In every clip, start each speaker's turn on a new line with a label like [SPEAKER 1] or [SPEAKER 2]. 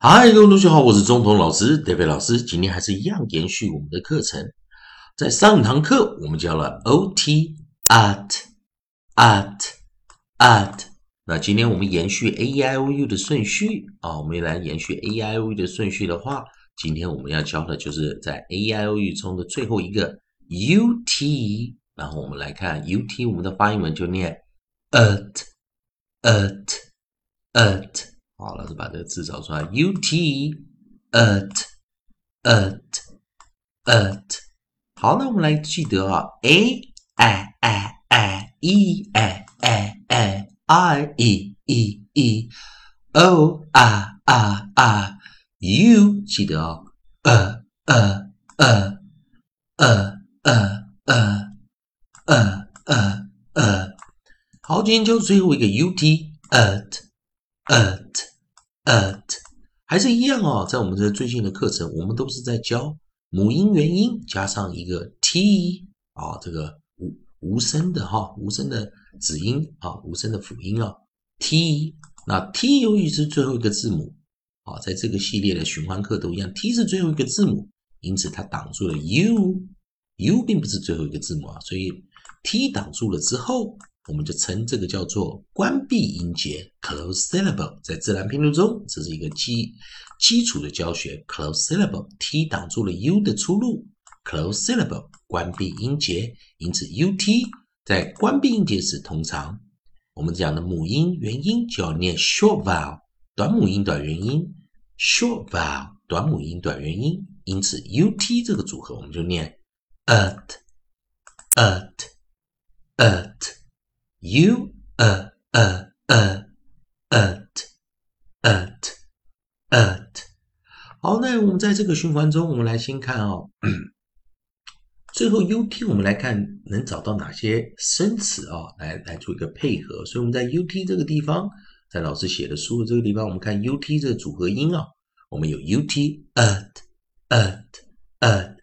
[SPEAKER 1] 嗨，各位同学好，我是中童老师 David 老师。今天还是一样延续我们的课程。在上堂课我们教了 OT at at at，那今天我们延续 a i o u 的顺序啊，我们来延续 a i o u 的顺序的话，今天我们要教的就是在 a i o u 中的最后一个 U T，然后我们来看 U T，我们的发音文就念 at at at。好，老师把这个字找出来，U T at at at。好，那我们来记得啊，A I I I E I I I I E E E O R R R U，记得哦，呃呃呃呃呃呃呃呃呃。好，今天就最后一个 U T at at。 At 还是一样哦，在我们这最近的课程，我们都是在教母音元音加上一个 t 啊，这个无无声的哈，无声的子音啊，无声的辅音啊，t。那 t 由于是最后一个字母啊，在这个系列的循环课都一样，t 是最后一个字母，因此它挡住了 u，u 并不是最后一个字母啊，所以 t 挡住了之后。我们就称这个叫做关闭音节 （close syllable）。在自然拼读中，这是一个基基础的教学。close syllable，t 挡住了 u 的出路。close syllable，关闭音节。因此，ut 在关闭音节时，通常我们讲的母音元音就要念 short vowel，短母音短元音。short vowel，短母音短元音。因此，ut 这个组合我们就念 at，at，at。U a a a at at at 好，那我们在这个循环中，我们来先看哦。最后 ut 我们来看能找到哪些生词啊？来来做一个配合。所以我们在 ut 这个地方，在老师写的书的这个地方，我们看 ut 这个组合音啊，我们有 ut at at at，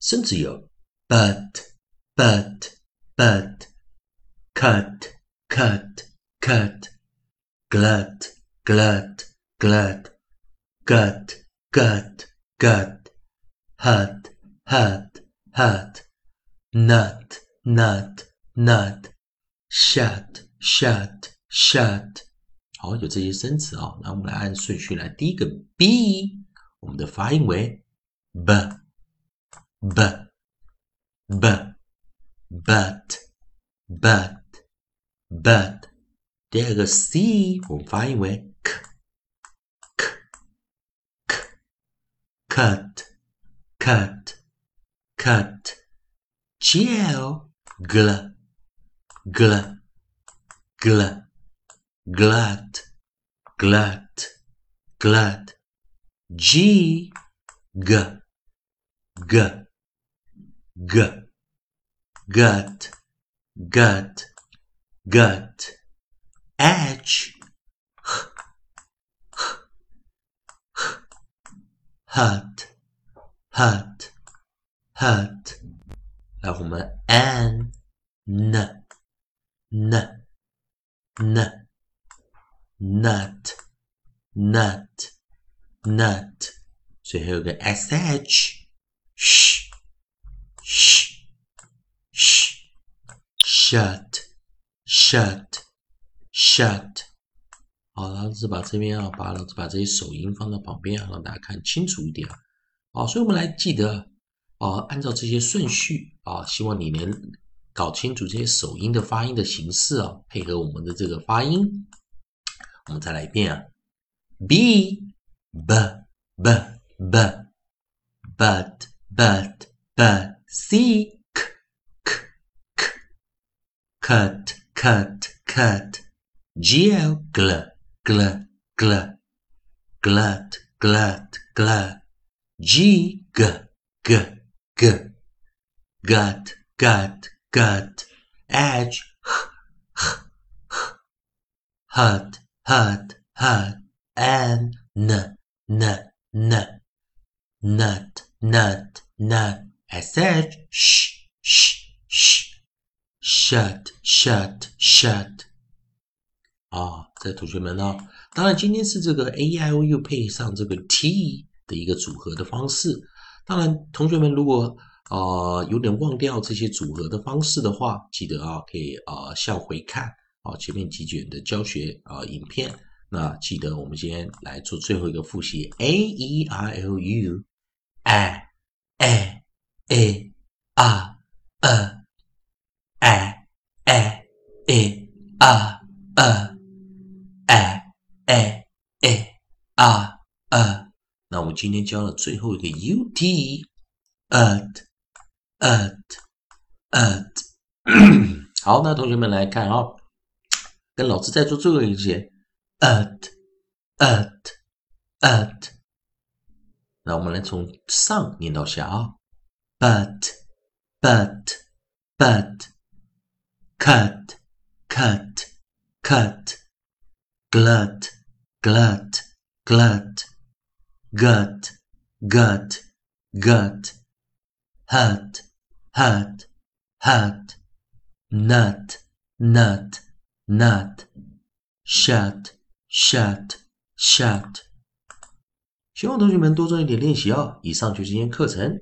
[SPEAKER 1] 生词有 but but but。cut, cut, cut, glut, glut, glut, gut, gut, gut, hut, hut, hut, nut, nut, nut, shut, shut, shut。好，有这些生词啊、哦，那我们来按顺序来。第一个 b，我们的发音为 b b b but but but there's a C for vowel k, k, k, cut, cut, cut, gel, gl, gl, gl, glut, glut, glut, g, g, g, g, gut, gut, gut, edge, hut, hut, hut。来，我们 n n n n nut nut nut，最后有个 sh sh sh sh shut。 Shut shut，好，老师把这边啊，把老子把这些手音放到旁边啊，让大家看清楚一点。好，所以我们来记得啊，按照这些顺序啊，希望你能搞清楚这些手音的发音的形式啊，配合我们的这个发音。我们再来一遍啊，b b b b but but but c k k k cut cut, cut. Gl, gl, gl, gl. Glut, glut, glut. G, g, g, g. Gut, gut, gut. Edge, h, h, h. Hut, hut, hut. N, n, n, n. Nut, nut, nut. Sh, sh, sh, sh. Shut, shut, shut. 啊，这同学们呢，当然今天是这个 A I O U 配上这个 T 的一个组合的方式。当然，同学们如果啊有点忘掉这些组合的方式的话，记得啊可以啊向回看啊前面几卷的教学啊影片。那记得我们今天来做最后一个复习：A E I O U A A A R A A A A R A A A A R A。那我们今天教了最后一个 U T at at at。好，那同学们来看啊，跟老师再做最后一节。at at at，那我们来从上念到下啊，but but but cut cut cut glut glut glut gut gut gut hurt hurt hurt nut nut nut shut shut shut，希望同学们多做一点练习哦。以上就是今天课程。